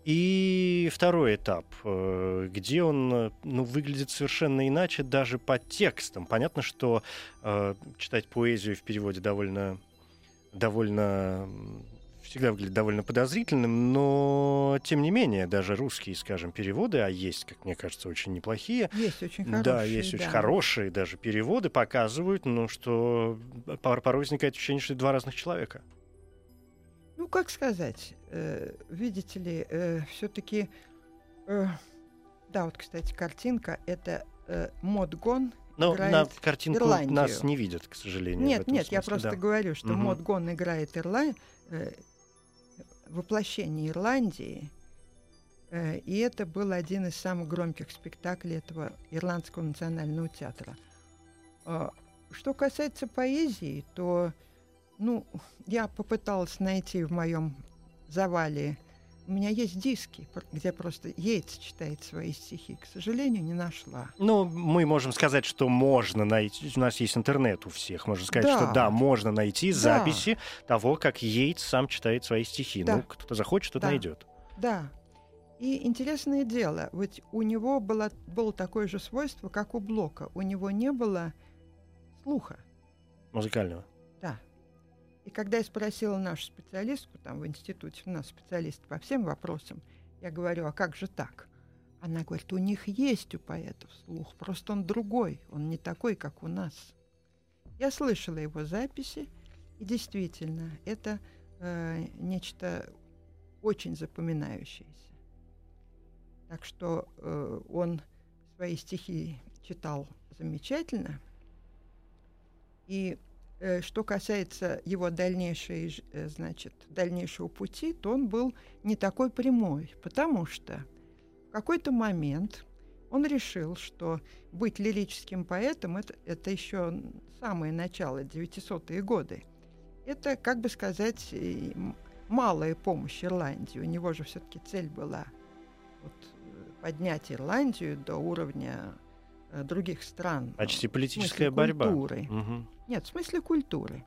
Speaker 1: И второй этап, э, где он ну, выглядит совершенно иначе даже по текстам. Понятно, что э, читать поэзию в переводе довольно довольно всегда выглядит довольно подозрительным, но тем не менее даже русские, скажем, переводы, а есть, как мне кажется, очень неплохие.
Speaker 2: Есть очень хорошие.
Speaker 1: да, есть очень
Speaker 2: да.
Speaker 1: хорошие даже переводы, показывают, ну, что пор- порой возникает ощущение, что это два разных человека.
Speaker 2: Ну, как сказать, э, видите ли, все-таки, да, вот, кстати, картинка, это э, Модгон.
Speaker 1: Но
Speaker 2: Играет
Speaker 1: на картинку
Speaker 2: Ирландию.
Speaker 1: нас не видят, к сожалению.
Speaker 2: Нет, нет, я
Speaker 1: смысле,
Speaker 2: просто
Speaker 1: да.
Speaker 2: говорю, что
Speaker 1: Мгм.
Speaker 2: Модгон играет Ирла... э, воплощение Ирландии, э, и это был один из самых громких спектаклей этого Ирландского национального театра. А, Что касается поэзии, то, ну, я попыталась найти в моем завале у меня есть диски, где просто Йейтс читает свои стихи. К сожалению, не нашла.
Speaker 1: Ну, мы можем сказать, что можно найти. У нас есть интернет у всех. Можно сказать,
Speaker 2: Да.
Speaker 1: что да, можно найти
Speaker 2: Да.
Speaker 1: записи того, как Йейтс сам читает свои стихи.
Speaker 2: Да.
Speaker 1: Ну, кто захочет, тот
Speaker 2: Да.
Speaker 1: найдет.
Speaker 2: Да. И интересное дело, ведь у него было, было такое же свойство, как у Блока. У него не было слуха.
Speaker 1: Музыкального.
Speaker 2: И когда я спросила нашу специалистку, там в институте у нас специалист по всем вопросам, я говорю, а как же так? Она говорит, у них есть у поэтов слух, просто он другой, он не такой, как у нас. Я слышала его записи, и действительно, это э, нечто очень запоминающееся. Так что э, он свои стихи читал замечательно. И что касается его дальнейшей, э, значит, дальнейшего пути, то он был не такой прямой, потому что в какой-то момент он решил, что быть лирическим поэтом это, это еще самое начало, 900-е годы. Это, как бы сказать, малая помощь Ирландии. У него же все-таки цель была вот, э, поднять Ирландию до уровня э, других стран.
Speaker 1: Почти
Speaker 2: в
Speaker 1: политическая
Speaker 2: смысле
Speaker 1: борьба.
Speaker 2: культуры.
Speaker 1: Мгм.
Speaker 2: Нет, в смысле культуры.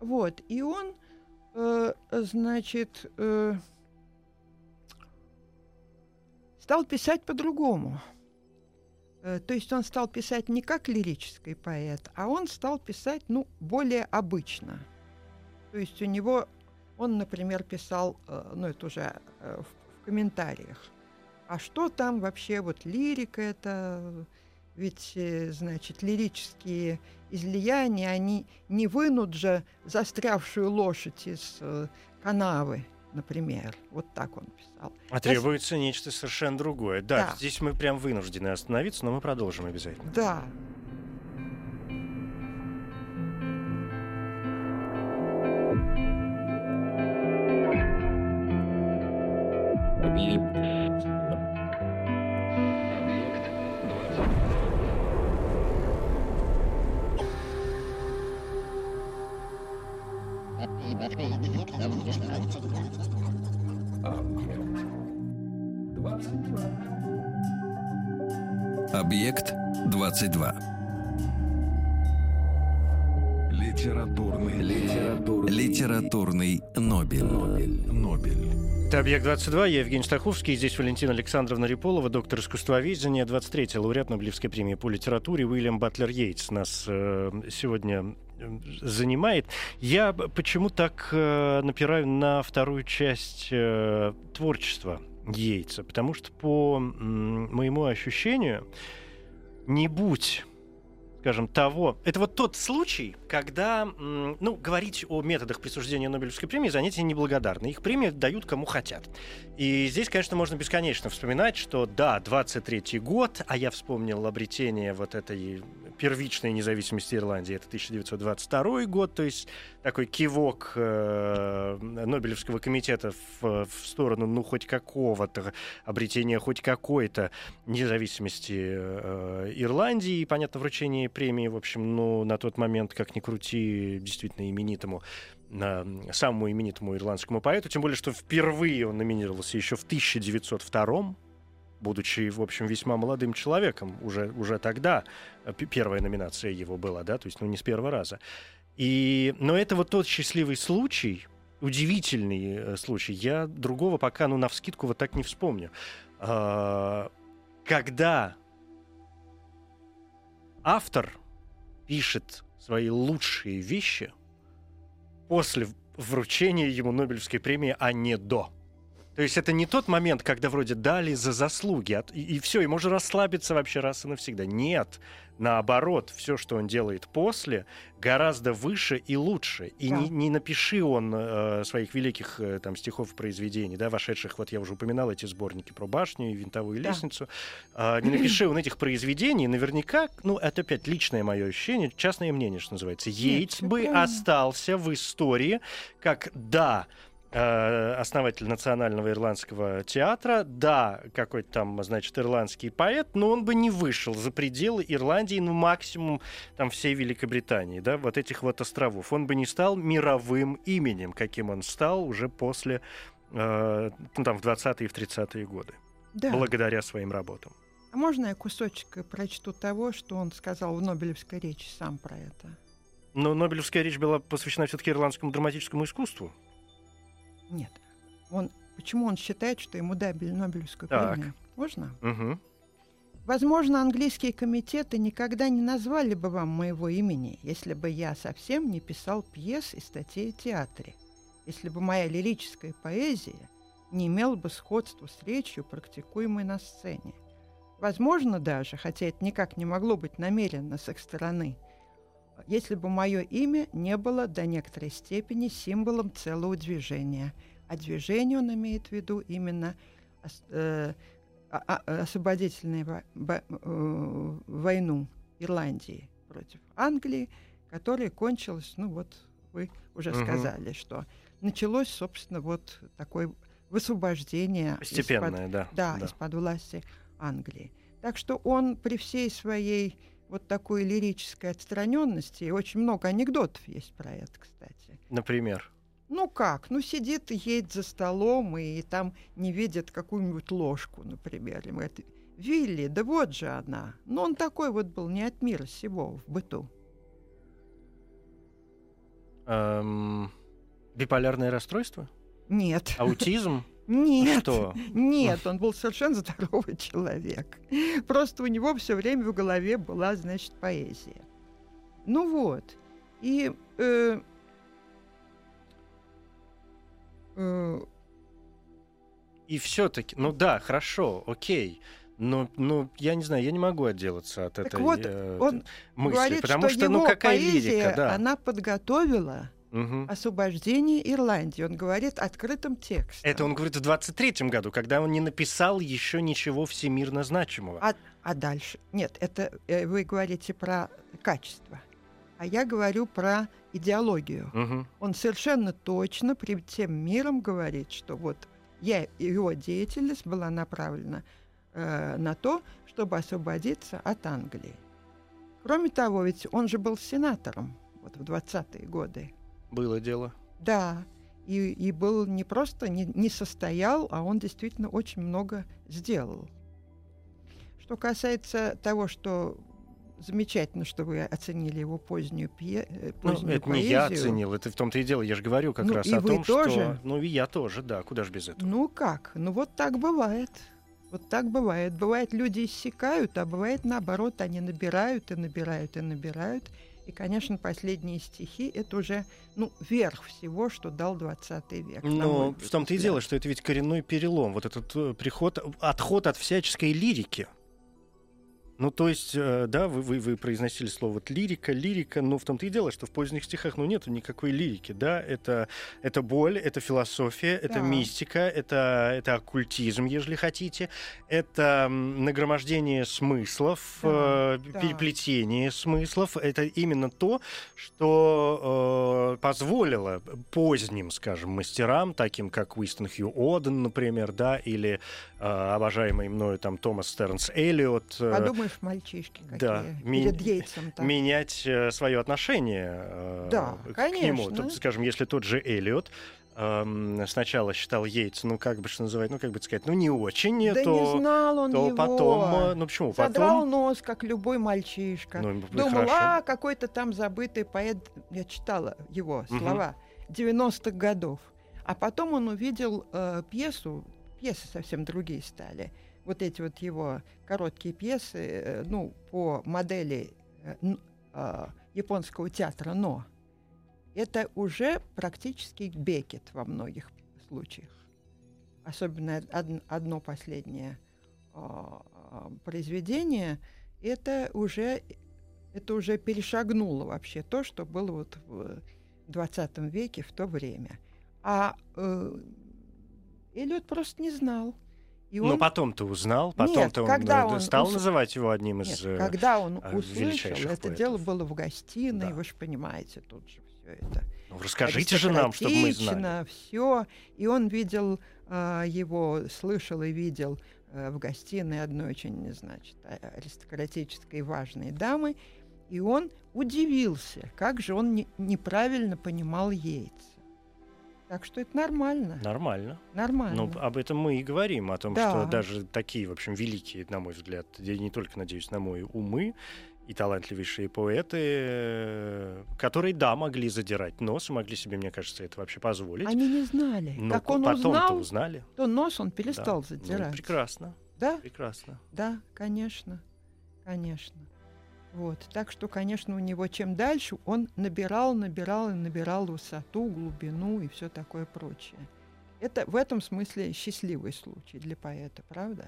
Speaker 2: Вот. И он, э, значит, э, стал писать по-другому. Э, то есть он стал писать не как лирический поэт, а он стал писать, ну, более обычно. То есть у него, он, например, писал, э, ну, это уже э, в, в комментариях, а что там вообще, вот лирика это, ведь, э, значит, лирические излияния, они не вынут же застрявшую лошадь из э, канавы, например. Вот так он писал.
Speaker 1: А требуется нечто совершенно другое. Да,
Speaker 2: Да.
Speaker 1: здесь мы прям вынуждены остановиться, но мы продолжим обязательно.
Speaker 2: Да.
Speaker 4: 22,
Speaker 1: я Евгений Стаховский, здесь Валентина Александровна Реполова, доктор искусствоведения, 23 лауреат Нобелевской премии по литературе Уильям Батлер Йейтс нас э, сегодня э, занимает. Я почему так э, напираю на вторую часть э, творчества Йейтса? Потому что по м, моему ощущению, не будь скажем, того... Это вот тот случай, когда, ну, говорить о методах присуждения Нобелевской премии занятие неблагодарное. Их премии дают кому хотят. И здесь, конечно, можно бесконечно вспоминать, что да, 23-й год, а я вспомнил обретение вот этой первичной независимости Ирландии, это 1922 год, то есть такой кивок э, Нобелевского комитета в, в сторону, ну, хоть какого-то обретения хоть какой-то независимости э, Ирландии, и, понятно, вручение премии, в общем, ну, на тот момент, как ни крути, действительно именитому самому именитому ирландскому поэту, тем более, что впервые он номинировался еще в 1902 будучи, в общем, весьма молодым человеком, уже, уже тогда э, первая номинация его была, да, то есть, ну, не с первого раза. И, но это вот тот счастливый случай, удивительный э, случай, я другого пока, ну, навскидку вот так не вспомню. А, когда автор пишет свои лучшие вещи после вручения ему Нобелевской премии, а не до. То есть это не тот момент, когда вроде дали за заслуги, а- и, все, и можно расслабиться вообще раз и навсегда. Нет, наоборот, все, что он делает после, гораздо выше и лучше. И
Speaker 2: Да.
Speaker 1: не, не напиши он э, своих великих э, там стихов и произведений, да, вошедших, вот я уже упоминал эти сборники про башню и винтовую
Speaker 2: Да.
Speaker 1: лестницу. А, не напиши он этих произведений, наверняка, ну, это опять личное мое ощущение, частное мнение, что называется,
Speaker 2: всё
Speaker 1: бы остался в истории как, да, э, основатель Национального ирландского театра, да, какой-то там, значит, ирландский поэт, но он бы не вышел за пределы Ирландии, ну, максимум там всей Великобритании, да, вот этих вот островов. Он бы не стал мировым именем, каким он стал уже после, э, ну, там, в 20-е и в 30-е годы,
Speaker 2: Да.
Speaker 1: благодаря своим работам.
Speaker 2: А можно я кусочек прочту того, что он сказал в Нобелевской речи сам про это?
Speaker 1: Но Нобелевская речь была посвящена все-таки ирландскому драматическому искусству.
Speaker 2: Нет. Он, почему он считает, что ему дали Нобелевскую
Speaker 1: Так.
Speaker 2: премию? Можно?
Speaker 1: Мгм.
Speaker 2: Возможно, английские комитеты никогда не назвали бы вам моего имени, если бы я совсем не писал пьес и статей о театре, если бы моя лирическая поэзия не имела бы сходства с речью, практикуемой на сцене. Возможно даже, хотя это никак не могло быть намеренно с их стороны, если бы мое имя не было до некоторой степени символом целого движения. А движение он имеет в виду именно э, а- а- освободительную э, войну Ирландии против Англии, которая кончилась, ну вот вы уже
Speaker 1: Мгм.
Speaker 2: сказали, что началось, собственно, вот такое высвобождение из-под-
Speaker 1: Постепенная, да.
Speaker 2: да, из-под власти Англии. Так что он при всей своей вот такой лирической отстраненности, и очень много анекдотов есть про это, кстати.
Speaker 1: Например.
Speaker 2: Ну как? Ну сидит и едет за столом, и там не видит какую-нибудь ложку, например. И говорит, Вилли, да вот же она. Ну он такой вот был не от мира сего в быту.
Speaker 1: Эм, биполярное расстройство?
Speaker 2: Нет.
Speaker 1: Аутизм?
Speaker 2: Нет.
Speaker 1: Что?
Speaker 2: Нет, он был совершенно здоровый человек. Просто у него все время в голове была, значит, поэзия. Ну вот. И э, э,
Speaker 1: И все-таки, ну да, хорошо, окей. Но, ну, я не знаю, я не могу отделаться от
Speaker 2: Так
Speaker 1: этой
Speaker 2: вот,
Speaker 1: э,
Speaker 2: он
Speaker 1: мысли,
Speaker 2: говорит,
Speaker 1: потому
Speaker 2: что,
Speaker 1: что, ну какая
Speaker 2: поэзия,
Speaker 1: лирика, да.
Speaker 2: она подготовила
Speaker 1: Мгм.
Speaker 2: освобождение Ирландии. Он говорит открытым текстом.
Speaker 1: Это он говорит в 23-м году, когда он не написал еще ничего всемирно значимого.
Speaker 2: А, а дальше? Нет, это э, вы говорите про качество. А я говорю про идеологию.
Speaker 1: Мгм.
Speaker 2: Он совершенно точно пред тем миром говорит, что вот я, его деятельность была направлена э, на то, чтобы освободиться от Англии. Кроме того, ведь он же был сенатором вот в 20-е годы.
Speaker 1: Было дело.
Speaker 2: Да, и, и был не просто не, не состоял, а он действительно очень много сделал. Что касается того, что замечательно, что вы оценили его позднюю, пье, э,
Speaker 1: Ну,
Speaker 2: позднюю
Speaker 1: это не
Speaker 2: поэзию.
Speaker 1: я оценил, это в том-то и дело. Я же говорю как
Speaker 2: Ну,
Speaker 1: раз о том,
Speaker 2: тоже?
Speaker 1: что... Ну, и я тоже, да. Куда же без этого?
Speaker 2: Ну как? Ну вот так бывает. Вот так бывает. Бывает, люди иссякают, а бывает наоборот, они набирают и набирают и набирают. И, конечно, последние стихи — это уже, ну, верх всего, что дал 20 век.
Speaker 1: Но в том-то и дело, что это ведь коренной перелом. Вот этот э, приход, отход от всяческой лирики. Ну, то есть, э, да, вы, вы, вы произносили слово вот лирика, лирика, но в том-то и дело, что в поздних стихах, ну, нету никакой лирики, да, это, это боль, это философия, это
Speaker 2: Да.
Speaker 1: мистика, это, это оккультизм, если хотите, это нагромождение смыслов,
Speaker 2: Да,
Speaker 1: э,
Speaker 2: да.
Speaker 1: переплетение смыслов, это именно то, что э, позволило поздним, скажем, мастерам, таким как Уистон Хью Оден, например, да, или э, обожаемый мною там Томас Стернс Эллиот, э,
Speaker 2: Подумаешь, мальчишки какие
Speaker 1: да,
Speaker 2: перед яйцем там.
Speaker 1: менять э, свое отношение э,
Speaker 2: Да,
Speaker 1: к,
Speaker 2: конечно.
Speaker 1: нему. То, скажем, если тот же Эллиот эм, сначала считал Йейтса, ну, как бы что называть, ну, как бы сказать, ну, не очень,
Speaker 2: да
Speaker 1: то,
Speaker 2: не знал он
Speaker 1: то
Speaker 2: его.
Speaker 1: потом, э, ну, почему,
Speaker 2: Задрал
Speaker 1: потом...
Speaker 2: нос, как любой мальчишка.
Speaker 1: Ну,
Speaker 2: Думал,
Speaker 1: хорошо.
Speaker 2: а, какой-то там забытый поэт, я читала его слова, 90-х годов. А потом он увидел э, пьесу, пьесы совсем другие стали. Вот эти вот его короткие пьесы, э, ну, по модели э, э, японского театра «Но». Это уже практически Бекет во многих случаях. Особенно од- одно последнее а, а, произведение, это уже, это уже перешагнуло вообще то, что было вот в 20 веке в то время. А э, Эллиот просто не знал. И
Speaker 1: Но
Speaker 2: он-
Speaker 1: потом-то узнал,
Speaker 2: Нет,
Speaker 1: потом-то он,
Speaker 2: когда
Speaker 1: э,
Speaker 2: он
Speaker 1: стал
Speaker 2: ус-
Speaker 1: называть его одним
Speaker 2: Нет,
Speaker 1: из... э,
Speaker 2: когда он
Speaker 1: э,
Speaker 2: услышал, это
Speaker 1: поэтов.
Speaker 2: дело было в гостиной,
Speaker 1: Да.
Speaker 2: вы же понимаете, тут же все это.
Speaker 1: ну, расскажите же нам, чтобы мы знали.
Speaker 2: все. И он видел а, его, слышал и видел а, в гостиной одной очень, значит, а- аристократической важной дамы. И он удивился, как же он не- неправильно понимал яйца. Так что это нормально.
Speaker 1: Нормально.
Speaker 2: Нормально.
Speaker 1: Ну, об этом мы и говорим, о том,
Speaker 2: Да.
Speaker 1: что даже такие, в общем, великие, на мой взгляд, я не только надеюсь на мой умы и талантливейшие поэты, э, которые, да, могли задирать нос, могли себе, мне кажется, это вообще позволить.
Speaker 2: Они не знали.
Speaker 1: Но
Speaker 2: как он
Speaker 1: потом-то
Speaker 2: узнал,
Speaker 1: узнали.
Speaker 2: то нос он перестал
Speaker 1: Да. Ну,
Speaker 2: задирать.
Speaker 1: прекрасно,
Speaker 2: Да?
Speaker 1: прекрасно.
Speaker 2: Да, конечно, конечно. Вот, так что, конечно, у него чем дальше, он набирал, набирал и набирал высоту, глубину и все такое прочее. Это в этом смысле счастливый случай для поэта, правда?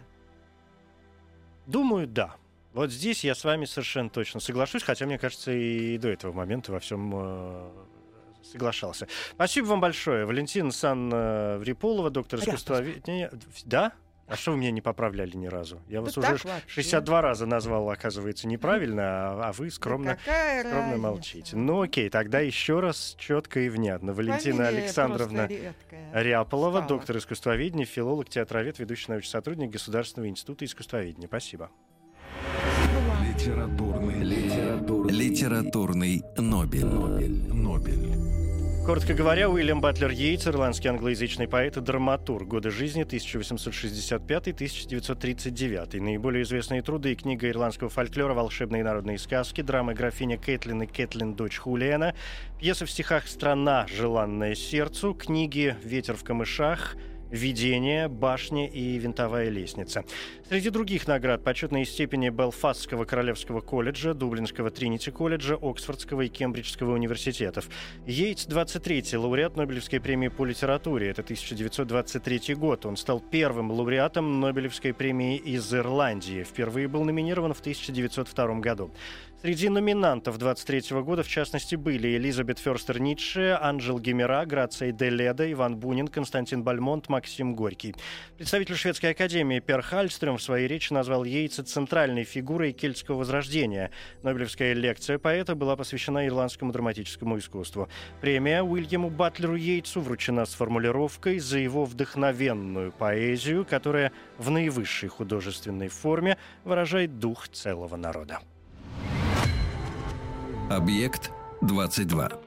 Speaker 1: Думаю, да. Вот здесь я с вами совершенно точно соглашусь, хотя, мне кажется, и до этого момента во всем э, соглашался. Спасибо вам большое. Валентина Сан-Вриполова, доктор
Speaker 2: Ряпов.
Speaker 1: искусствоведения. Да? А что вы меня не поправляли ни разу? Я вас
Speaker 2: Да
Speaker 1: уже
Speaker 2: так вообще.
Speaker 1: 62 раза назвал, оказывается, неправильно, а, а вы
Speaker 2: Да
Speaker 1: скромно,
Speaker 2: какая
Speaker 1: скромно
Speaker 2: разница?
Speaker 1: молчите. Ну окей, тогда еще раз четко и внятно. Валентина
Speaker 2: Фамилия
Speaker 1: Александровна. Ряполова,
Speaker 2: стала.
Speaker 1: доктор искусствоведения, филолог, театровед, ведущий научный сотрудник Государственного института искусствоведения. Спасибо.
Speaker 3: Литературный, литературный,
Speaker 4: Литературный Нобель.
Speaker 3: Нобель. Нобель.
Speaker 1: Коротко говоря, Уильям Батлер Йейтс, ирландский англоязычный поэт и драматург. Годы жизни 1865-1939. Наиболее известные труды и книга ирландского фольклора «Волшебные народные сказки», драмы «Графиня Кэтлин» и «Кэтлин, дочь Хулиана», пьесы в стихах «Страна, желанная сердцу», книги «Ветер в камышах», «Видение», «Башня» и «Винтовая лестница». Среди других наград почетные степени Белфастского королевского колледжа, Дублинского Тринити колледжа, Оксфордского и Кембриджского университетов. Йейтс 23-й лауреат Нобелевской премии по литературе. Это 1923 год. Он стал первым лауреатом Нобелевской премии из Ирландии. Впервые был номинирован в 1902 году. Среди номинантов 23 года, в частности, были Элизабет Ферстер Ницше, Анжел Гемера, Грация Деледа, Иван Бунин, Константин Бальмонт, Максим Горький. Представитель Шведской академии Пер Хальстрем в своей речи назвал Яйца центральной фигурой кельтского возрождения. Нобелевская лекция поэта была посвящена ирландскому драматическому искусству. Премия Уильяму Батлеру Йейтсу вручена с формулировкой за его вдохновенную поэзию, которая в наивысшей художественной форме выражает дух целого народа.
Speaker 4: Объект 22.